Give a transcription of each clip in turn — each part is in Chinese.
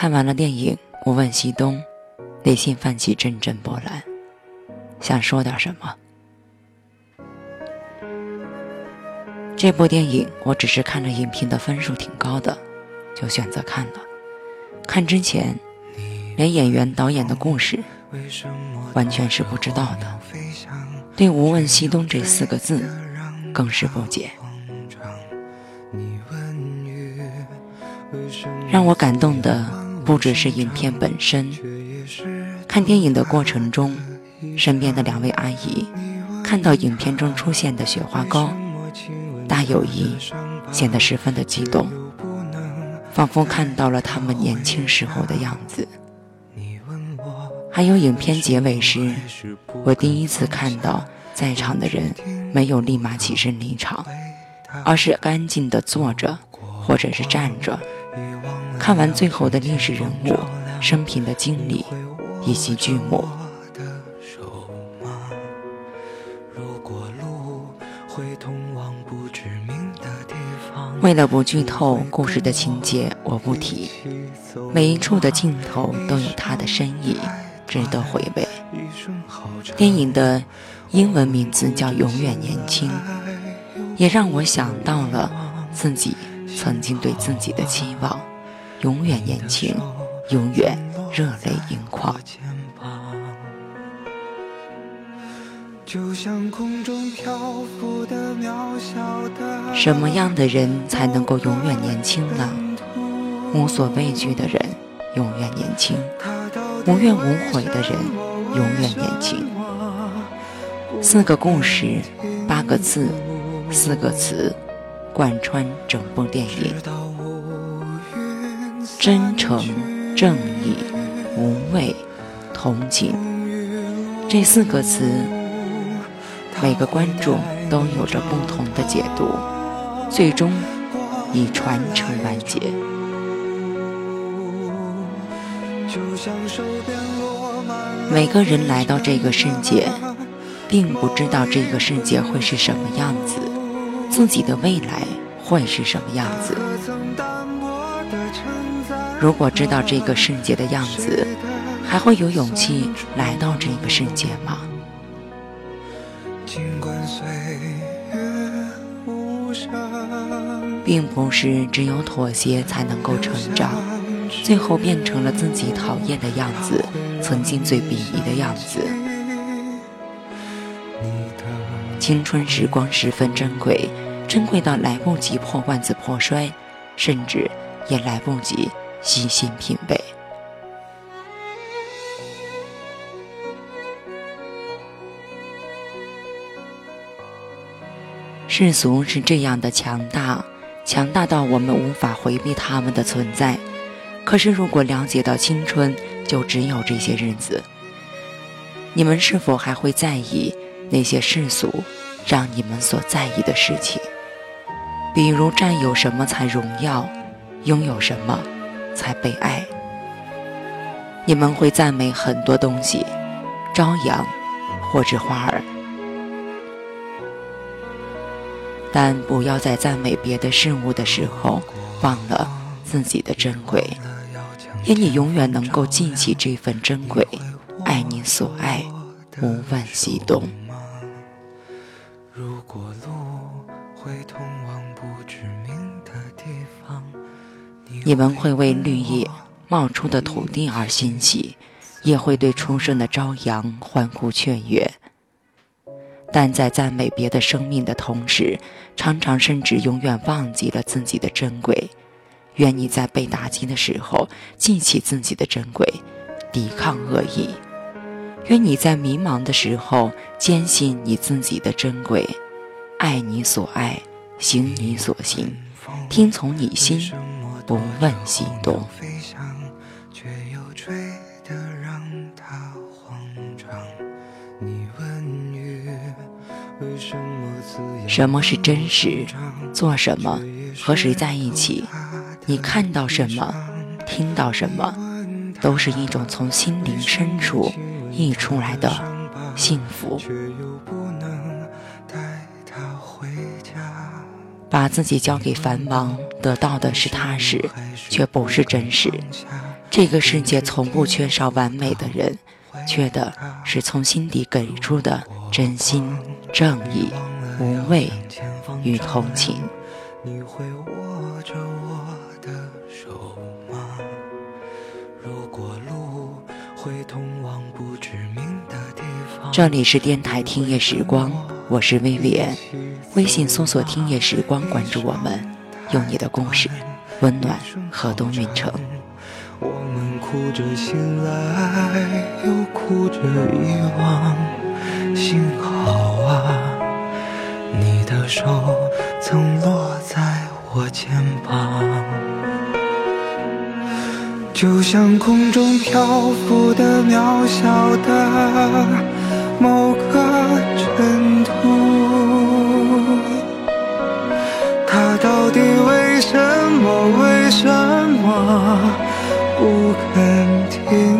看完了电影，我问西东，内心泛起阵阵波澜，想说点什么。这部电影我只是看着影评的分数挺高的，就选择看了。看之前，连演员、导演的故事完全是不知道的，对“无问西东”这四个字更是不解。让我感动的不只是影片本身，看电影的过程中，身边的两位阿姨看到影片中出现的雪花膏。大友谊显得十分的激动，仿佛看到了他们年轻时候的样子。还有影片结尾时，我第一次看到在场的人没有立马起身离场，而是安静的坐着或者是站着，看完最后的历史人物生平的经历以及剧目。为了不剧透故事的情节，我不提。每一处的镜头都有它的深意，值得回味。电影的英文名字叫《永远年轻》，也让我想到了自己曾经对自己的期望：永远年轻，永远热泪盈眶。就像空中漂浮的渺小的什么样的人才能够永远年轻呢？无所畏惧的人永远年轻，无怨无悔的人永远年轻。四个故事，八个字，四个词，贯穿整部电影：真诚、正义、无畏、同情。这四个词。每个观众都有着不同的解读，最终以传承完结。每个人来到这个世界，并不知道这个世界会是什么样子，自己的未来会是什么样子。如果知道这个世界的样子，还会有勇气来到这个世界吗？并不是只有妥协才能够成长，最后变成了自己讨厌的样子，曾经最鄙夷的样子。青春时光十分珍贵，珍贵到来不及破罐子破摔，甚至也来不及细心品味。世俗是这样的强大，强大到我们无法回避他们的存在。可是，如果了解到青春就只有这些日子，你们是否还会在意那些世俗让你们所在意的事情？比如，占有什么才荣耀，拥有什么才被爱？你们会赞美很多东西，朝阳或者花儿。但不要在赞美别的事物的时候忘了自己的珍贵，愿你永远能够记起这份珍贵，爱你所爱，无问西东。你们会为绿叶冒出的土地而欣喜，也会对初生的朝阳欢呼雀跃。但在赞美别的生命的同时，常常甚至永远忘记了自己的珍贵。愿你在被打击的时候记起自己的珍贵，抵抗恶意；愿你在迷茫的时候坚信你自己的珍贵，爱你所爱，行你所行，听从你心，不问西东。什么是真实？做什么？和谁在一起？你看到什么？听到什么？都是一种从心灵深处溢出来的幸福。把自己交给繁忙，得到的是踏实，却不是真实。这个世界从不缺少完美的人，缺的是从心底给出的真心、正义、无畏与同情。你会握着我的手吗？如果路会通往不知名的地方。这里是电台听夜时光，我是威廉。微信搜索“听夜时光”，关注我们，用你的故事温暖河东运城。我们哭着醒来，又哭着遗忘。幸好啊，你的手曾落在我肩膀，就像空中漂浮的渺小的某个尘土。它到底为什么？为什么不肯停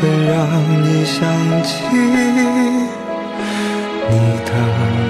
会让你想起你的